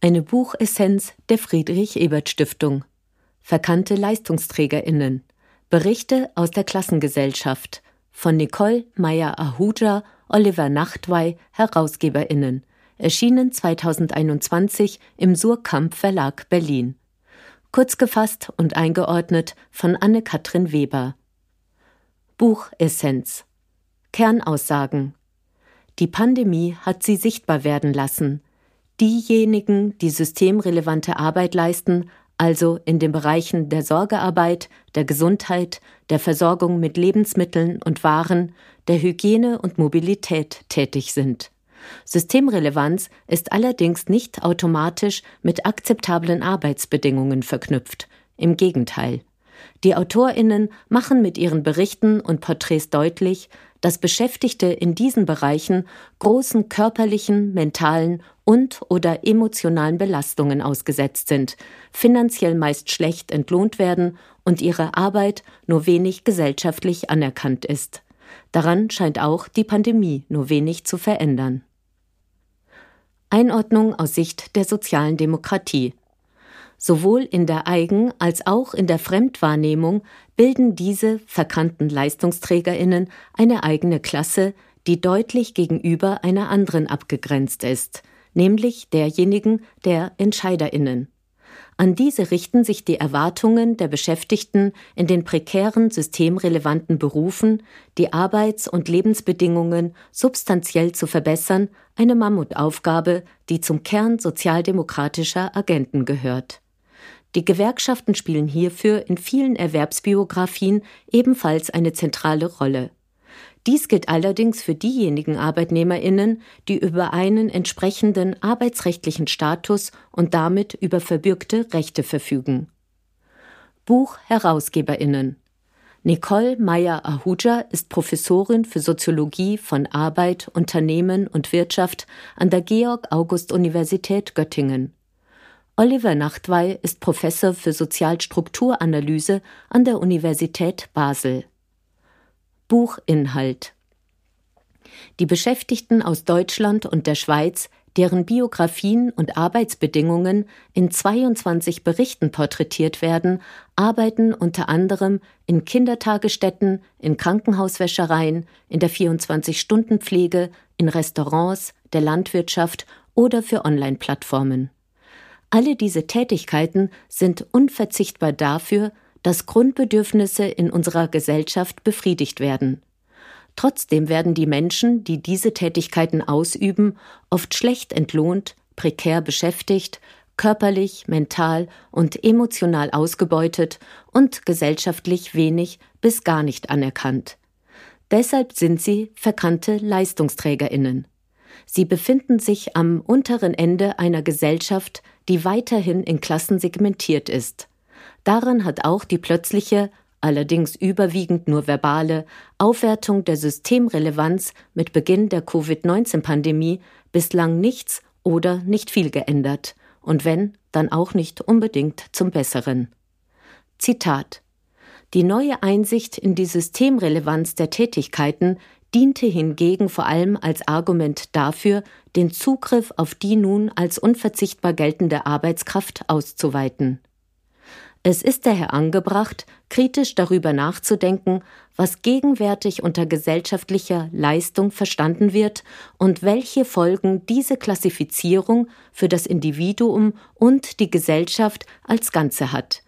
Eine Buchessenz der Friedrich-Ebert-Stiftung. Verkannte Leistungsträgerinnen. Berichte aus der Klassengesellschaft. Von Nicole Meyer-Ahuja, Oliver Nachtwey, HerausgeberInnen. Erschienen 2021 im Surkamp Verlag Berlin. Kurz gefasst und eingeordnet von Anne-Katrin Weber. Buchessenz. Kernaussagen. Die Pandemie hat sie sichtbar werden lassen. Diejenigen, die systemrelevante Arbeit leisten, also in den Bereichen der Sorgearbeit, der Gesundheit, der Versorgung mit Lebensmitteln und Waren, der Hygiene und Mobilität tätig sind. Systemrelevanz ist allerdings nicht automatisch mit akzeptablen Arbeitsbedingungen verknüpft. Im Gegenteil. Die Autorinnen machen mit ihren Berichten und Porträts deutlich, dass Beschäftigte in diesen Bereichen großen körperlichen, mentalen und oder emotionalen Belastungen ausgesetzt sind, finanziell meist schlecht entlohnt werden und ihre Arbeit nur wenig gesellschaftlich anerkannt ist. Daran scheint auch die Pandemie nur wenig zu verändern. Einordnung aus Sicht der sozialen Demokratie Sowohl in der Eigen- als auch in der Fremdwahrnehmung bilden diese verkannten Leistungsträgerinnen eine eigene Klasse, die deutlich gegenüber einer anderen abgegrenzt ist, nämlich derjenigen der Entscheiderinnen. An diese richten sich die Erwartungen der Beschäftigten in den prekären systemrelevanten Berufen, die Arbeits- und Lebensbedingungen substanziell zu verbessern, eine Mammutaufgabe, die zum Kern sozialdemokratischer Agenten gehört. Die Gewerkschaften spielen hierfür in vielen Erwerbsbiografien ebenfalls eine zentrale Rolle. Dies gilt allerdings für diejenigen Arbeitnehmerinnen, die über einen entsprechenden arbeitsrechtlichen Status und damit über verbürgte Rechte verfügen. Buch-Herausgeberinnen Nicole Meyer-Ahuja ist Professorin für Soziologie von Arbeit, Unternehmen und Wirtschaft an der Georg-August-Universität Göttingen. Oliver Nachtwey ist Professor für Sozialstrukturanalyse an der Universität Basel. Buchinhalt Die Beschäftigten aus Deutschland und der Schweiz, deren Biografien und Arbeitsbedingungen in 22 Berichten porträtiert werden, arbeiten unter anderem in Kindertagesstätten, in Krankenhauswäschereien, in der 24-Stunden-Pflege, in Restaurants, der Landwirtschaft oder für Online-Plattformen. Alle diese Tätigkeiten sind unverzichtbar dafür, dass Grundbedürfnisse in unserer Gesellschaft befriedigt werden. Trotzdem werden die Menschen, die diese Tätigkeiten ausüben, oft schlecht entlohnt, prekär beschäftigt, körperlich, mental und emotional ausgebeutet und gesellschaftlich wenig bis gar nicht anerkannt. Deshalb sind sie verkannte Leistungsträgerinnen. Sie befinden sich am unteren Ende einer Gesellschaft, die weiterhin in Klassen segmentiert ist. Daran hat auch die plötzliche, allerdings überwiegend nur verbale, Aufwertung der Systemrelevanz mit Beginn der Covid-19-Pandemie bislang nichts oder nicht viel geändert, und wenn, dann auch nicht unbedingt zum Besseren. Zitat Die neue Einsicht in die Systemrelevanz der Tätigkeiten diente hingegen vor allem als Argument dafür, den Zugriff auf die nun als unverzichtbar geltende Arbeitskraft auszuweiten. Es ist daher angebracht, kritisch darüber nachzudenken, was gegenwärtig unter gesellschaftlicher Leistung verstanden wird und welche Folgen diese Klassifizierung für das Individuum und die Gesellschaft als Ganze hat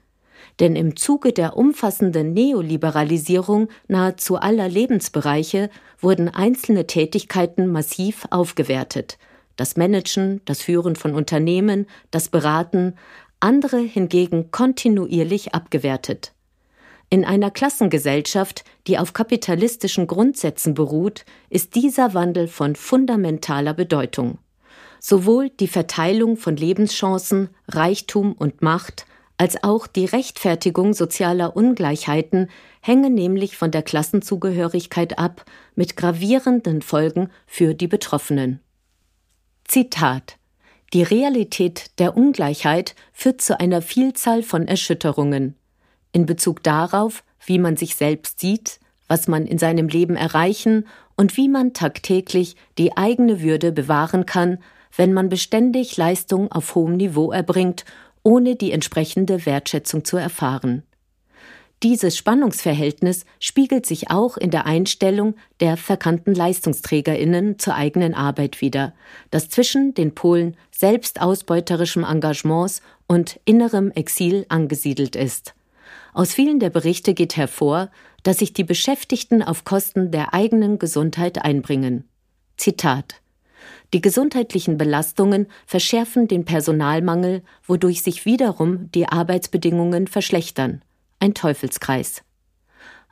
denn im Zuge der umfassenden Neoliberalisierung nahezu aller Lebensbereiche wurden einzelne Tätigkeiten massiv aufgewertet. Das Managen, das Führen von Unternehmen, das Beraten, andere hingegen kontinuierlich abgewertet. In einer Klassengesellschaft, die auf kapitalistischen Grundsätzen beruht, ist dieser Wandel von fundamentaler Bedeutung. Sowohl die Verteilung von Lebenschancen, Reichtum und Macht als auch die Rechtfertigung sozialer Ungleichheiten hänge nämlich von der Klassenzugehörigkeit ab, mit gravierenden Folgen für die Betroffenen. Zitat Die Realität der Ungleichheit führt zu einer Vielzahl von Erschütterungen. In Bezug darauf, wie man sich selbst sieht, was man in seinem Leben erreichen und wie man tagtäglich die eigene Würde bewahren kann, wenn man beständig Leistung auf hohem Niveau erbringt, ohne die entsprechende Wertschätzung zu erfahren. Dieses Spannungsverhältnis spiegelt sich auch in der Einstellung der verkannten Leistungsträgerinnen zur eigenen Arbeit wider, das zwischen den Polen selbstausbeuterischem Engagements und innerem Exil angesiedelt ist. Aus vielen der Berichte geht hervor, dass sich die Beschäftigten auf Kosten der eigenen Gesundheit einbringen. Zitat die gesundheitlichen Belastungen verschärfen den Personalmangel, wodurch sich wiederum die Arbeitsbedingungen verschlechtern ein Teufelskreis.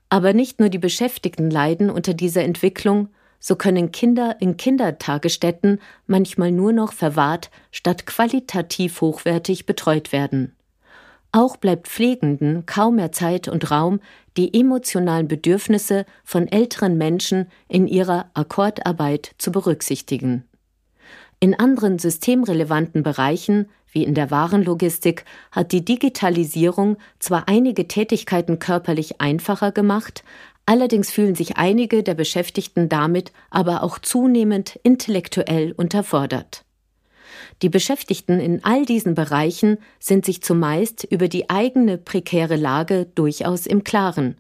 Aber nicht nur die Beschäftigten leiden unter dieser Entwicklung, so können Kinder in Kindertagesstätten manchmal nur noch verwahrt statt qualitativ hochwertig betreut werden. Auch bleibt Pflegenden kaum mehr Zeit und Raum, die emotionalen Bedürfnisse von älteren Menschen in ihrer Akkordarbeit zu berücksichtigen. In anderen systemrelevanten Bereichen, wie in der Warenlogistik, hat die Digitalisierung zwar einige Tätigkeiten körperlich einfacher gemacht, allerdings fühlen sich einige der Beschäftigten damit aber auch zunehmend intellektuell unterfordert. Die Beschäftigten in all diesen Bereichen sind sich zumeist über die eigene prekäre Lage durchaus im Klaren.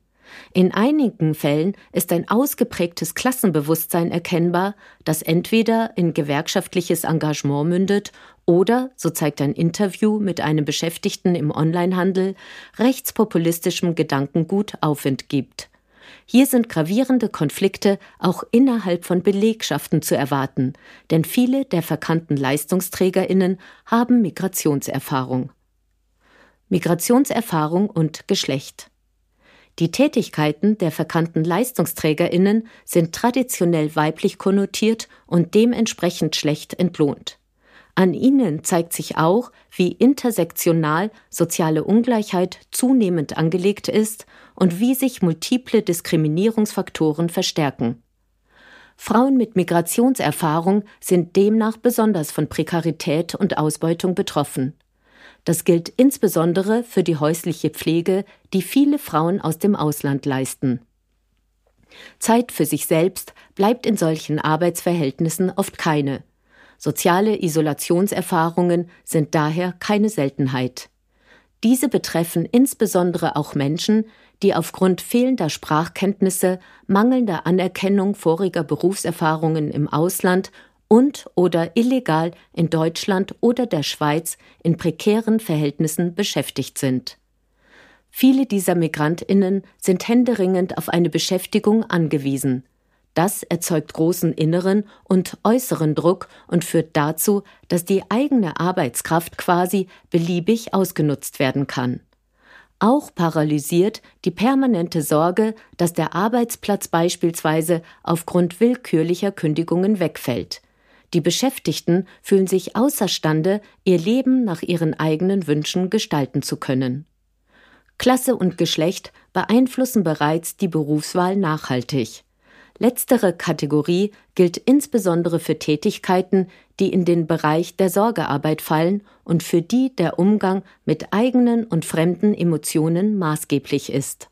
In einigen Fällen ist ein ausgeprägtes Klassenbewusstsein erkennbar, das entweder in gewerkschaftliches Engagement mündet oder, so zeigt ein Interview mit einem Beschäftigten im Onlinehandel, rechtspopulistischem Gedankengut Aufwind gibt. Hier sind gravierende Konflikte auch innerhalb von Belegschaften zu erwarten, denn viele der verkannten Leistungsträgerinnen haben Migrationserfahrung. Migrationserfahrung und Geschlecht. Die Tätigkeiten der verkannten Leistungsträgerinnen sind traditionell weiblich konnotiert und dementsprechend schlecht entlohnt. An ihnen zeigt sich auch, wie intersektional soziale Ungleichheit zunehmend angelegt ist und wie sich multiple Diskriminierungsfaktoren verstärken. Frauen mit Migrationserfahrung sind demnach besonders von Prekarität und Ausbeutung betroffen. Das gilt insbesondere für die häusliche Pflege, die viele Frauen aus dem Ausland leisten. Zeit für sich selbst bleibt in solchen Arbeitsverhältnissen oft keine. Soziale Isolationserfahrungen sind daher keine Seltenheit. Diese betreffen insbesondere auch Menschen, die aufgrund fehlender Sprachkenntnisse, mangelnder Anerkennung voriger Berufserfahrungen im Ausland und oder illegal in Deutschland oder der Schweiz in prekären Verhältnissen beschäftigt sind. Viele dieser Migrantinnen sind händeringend auf eine Beschäftigung angewiesen. Das erzeugt großen inneren und äußeren Druck und führt dazu, dass die eigene Arbeitskraft quasi beliebig ausgenutzt werden kann. Auch paralysiert die permanente Sorge, dass der Arbeitsplatz beispielsweise aufgrund willkürlicher Kündigungen wegfällt. Die Beschäftigten fühlen sich außerstande, ihr Leben nach ihren eigenen Wünschen gestalten zu können. Klasse und Geschlecht beeinflussen bereits die Berufswahl nachhaltig. Letztere Kategorie gilt insbesondere für Tätigkeiten, die in den Bereich der Sorgearbeit fallen und für die der Umgang mit eigenen und fremden Emotionen maßgeblich ist.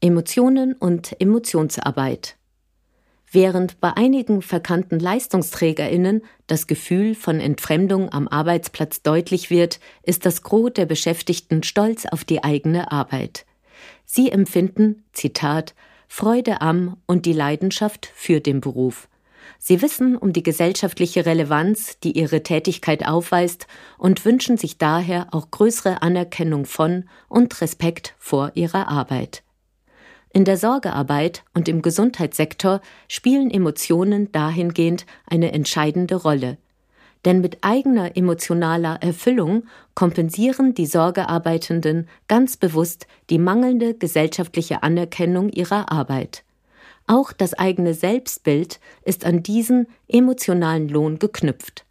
Emotionen und Emotionsarbeit Während bei einigen verkannten Leistungsträgerinnen das Gefühl von Entfremdung am Arbeitsplatz deutlich wird, ist das Gros der Beschäftigten stolz auf die eigene Arbeit. Sie empfinden, Zitat, Freude am und die Leidenschaft für den Beruf. Sie wissen um die gesellschaftliche Relevanz, die ihre Tätigkeit aufweist, und wünschen sich daher auch größere Anerkennung von und Respekt vor ihrer Arbeit. In der Sorgearbeit und im Gesundheitssektor spielen Emotionen dahingehend eine entscheidende Rolle. Denn mit eigener emotionaler Erfüllung kompensieren die Sorgearbeitenden ganz bewusst die mangelnde gesellschaftliche Anerkennung ihrer Arbeit. Auch das eigene Selbstbild ist an diesen emotionalen Lohn geknüpft.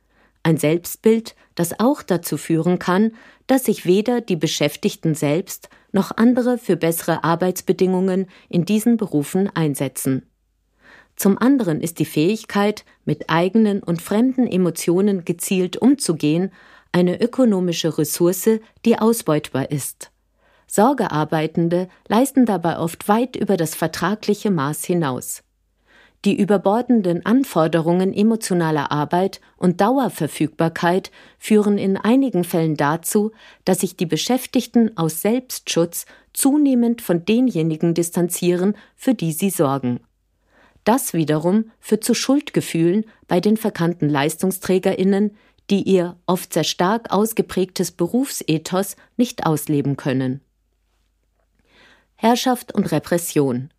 Ein Selbstbild, das auch dazu führen kann, dass sich weder die Beschäftigten selbst noch andere für bessere Arbeitsbedingungen in diesen Berufen einsetzen. Zum anderen ist die Fähigkeit, mit eigenen und fremden Emotionen gezielt umzugehen, eine ökonomische Ressource, die ausbeutbar ist. Sorgearbeitende leisten dabei oft weit über das vertragliche Maß hinaus. Die überbordenden Anforderungen emotionaler Arbeit und Dauerverfügbarkeit führen in einigen Fällen dazu, dass sich die Beschäftigten aus Selbstschutz zunehmend von denjenigen distanzieren, für die sie sorgen. Das wiederum führt zu Schuldgefühlen bei den verkannten Leistungsträgerinnen, die ihr oft sehr stark ausgeprägtes Berufsethos nicht ausleben können. Herrschaft und Repression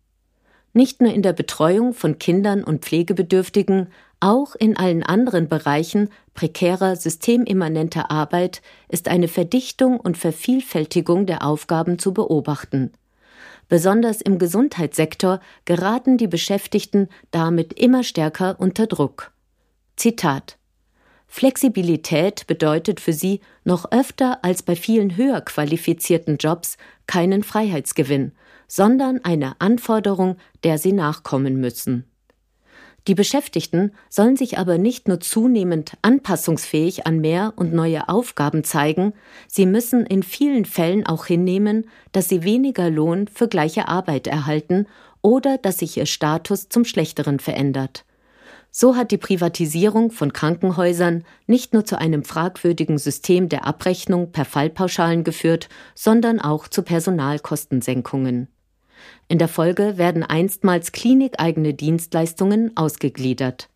nicht nur in der Betreuung von Kindern und Pflegebedürftigen, auch in allen anderen Bereichen prekärer systemimmanenter Arbeit ist eine Verdichtung und Vervielfältigung der Aufgaben zu beobachten. Besonders im Gesundheitssektor geraten die Beschäftigten damit immer stärker unter Druck. Zitat Flexibilität bedeutet für sie noch öfter als bei vielen höher qualifizierten Jobs keinen Freiheitsgewinn, sondern eine Anforderung, der sie nachkommen müssen. Die Beschäftigten sollen sich aber nicht nur zunehmend anpassungsfähig an mehr und neue Aufgaben zeigen, sie müssen in vielen Fällen auch hinnehmen, dass sie weniger Lohn für gleiche Arbeit erhalten oder dass sich ihr Status zum Schlechteren verändert. So hat die Privatisierung von Krankenhäusern nicht nur zu einem fragwürdigen System der Abrechnung per Fallpauschalen geführt, sondern auch zu Personalkostensenkungen. In der Folge werden einstmals klinikeigene Dienstleistungen ausgegliedert.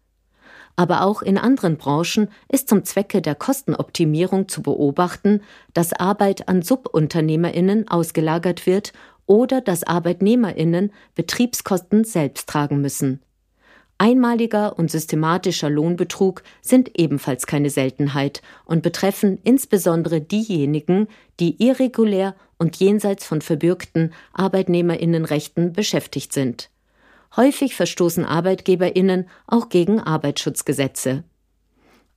Aber auch in anderen Branchen ist zum Zwecke der Kostenoptimierung zu beobachten, dass Arbeit an Subunternehmerinnen ausgelagert wird oder dass Arbeitnehmerinnen Betriebskosten selbst tragen müssen. Einmaliger und systematischer Lohnbetrug sind ebenfalls keine Seltenheit und betreffen insbesondere diejenigen, die irregulär und jenseits von verbürgten Arbeitnehmerinnenrechten beschäftigt sind. Häufig verstoßen Arbeitgeberinnen auch gegen Arbeitsschutzgesetze.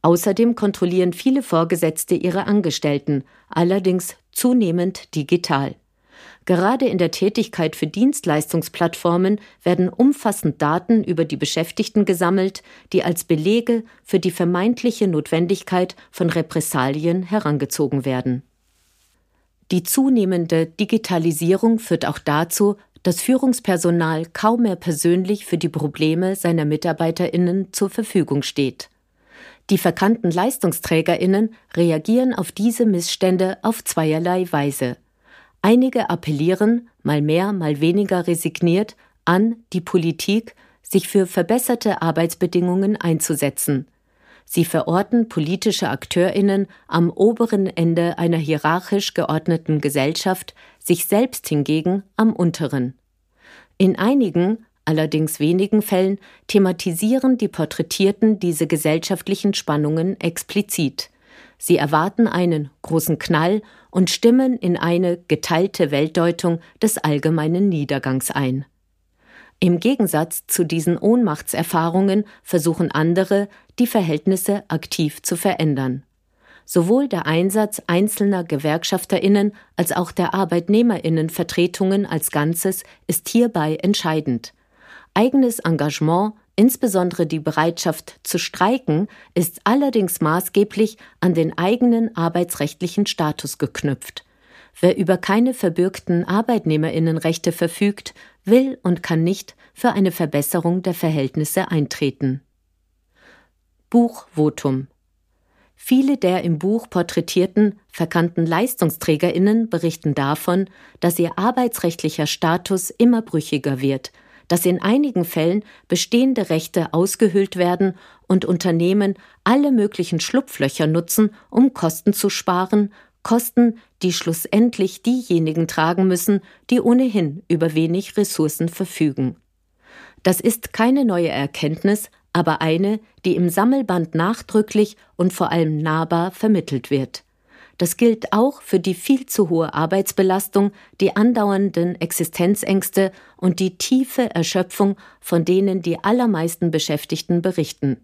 Außerdem kontrollieren viele Vorgesetzte ihre Angestellten, allerdings zunehmend digital. Gerade in der Tätigkeit für Dienstleistungsplattformen werden umfassend Daten über die Beschäftigten gesammelt, die als Belege für die vermeintliche Notwendigkeit von Repressalien herangezogen werden. Die zunehmende Digitalisierung führt auch dazu, dass Führungspersonal kaum mehr persönlich für die Probleme seiner Mitarbeiterinnen zur Verfügung steht. Die verkannten Leistungsträgerinnen reagieren auf diese Missstände auf zweierlei Weise. Einige appellieren, mal mehr, mal weniger resigniert, an die Politik, sich für verbesserte Arbeitsbedingungen einzusetzen. Sie verorten politische Akteurinnen am oberen Ende einer hierarchisch geordneten Gesellschaft, sich selbst hingegen am unteren. In einigen, allerdings wenigen Fällen thematisieren die Porträtierten diese gesellschaftlichen Spannungen explizit. Sie erwarten einen großen Knall und stimmen in eine geteilte Weltdeutung des allgemeinen Niedergangs ein. Im Gegensatz zu diesen Ohnmachtserfahrungen versuchen andere, die Verhältnisse aktiv zu verändern. Sowohl der Einsatz einzelner Gewerkschafterinnen als auch der Arbeitnehmerinnenvertretungen als Ganzes ist hierbei entscheidend. Eigenes Engagement Insbesondere die Bereitschaft zu streiken ist allerdings maßgeblich an den eigenen arbeitsrechtlichen Status geknüpft. Wer über keine verbürgten Arbeitnehmerinnenrechte verfügt, will und kann nicht für eine Verbesserung der Verhältnisse eintreten. Buchvotum Viele der im Buch porträtierten, verkannten Leistungsträgerinnen berichten davon, dass ihr arbeitsrechtlicher Status immer brüchiger wird – dass in einigen Fällen bestehende Rechte ausgehöhlt werden und Unternehmen alle möglichen Schlupflöcher nutzen, um Kosten zu sparen, Kosten, die schlussendlich diejenigen tragen müssen, die ohnehin über wenig Ressourcen verfügen. Das ist keine neue Erkenntnis, aber eine, die im Sammelband nachdrücklich und vor allem nahbar vermittelt wird. Das gilt auch für die viel zu hohe Arbeitsbelastung, die andauernden Existenzängste und die tiefe Erschöpfung, von denen die allermeisten Beschäftigten berichten.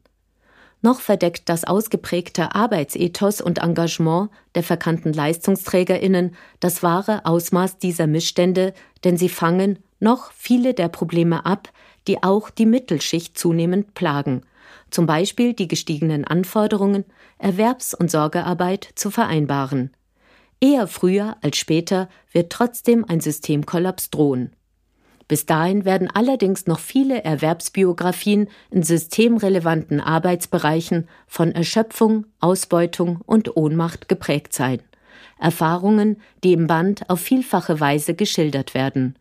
Noch verdeckt das ausgeprägte Arbeitsethos und Engagement der verkannten Leistungsträgerinnen das wahre Ausmaß dieser Missstände, denn sie fangen noch viele der Probleme ab, die auch die Mittelschicht zunehmend plagen zum Beispiel die gestiegenen Anforderungen, Erwerbs- und Sorgearbeit zu vereinbaren. Eher früher als später wird trotzdem ein Systemkollaps drohen. Bis dahin werden allerdings noch viele Erwerbsbiografien in systemrelevanten Arbeitsbereichen von Erschöpfung, Ausbeutung und Ohnmacht geprägt sein. Erfahrungen, die im Band auf vielfache Weise geschildert werden.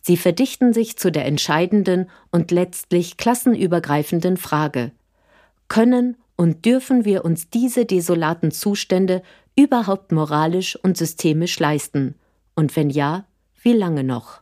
Sie verdichten sich zu der entscheidenden und letztlich klassenübergreifenden Frage Können und dürfen wir uns diese desolaten Zustände überhaupt moralisch und systemisch leisten? Und wenn ja, wie lange noch?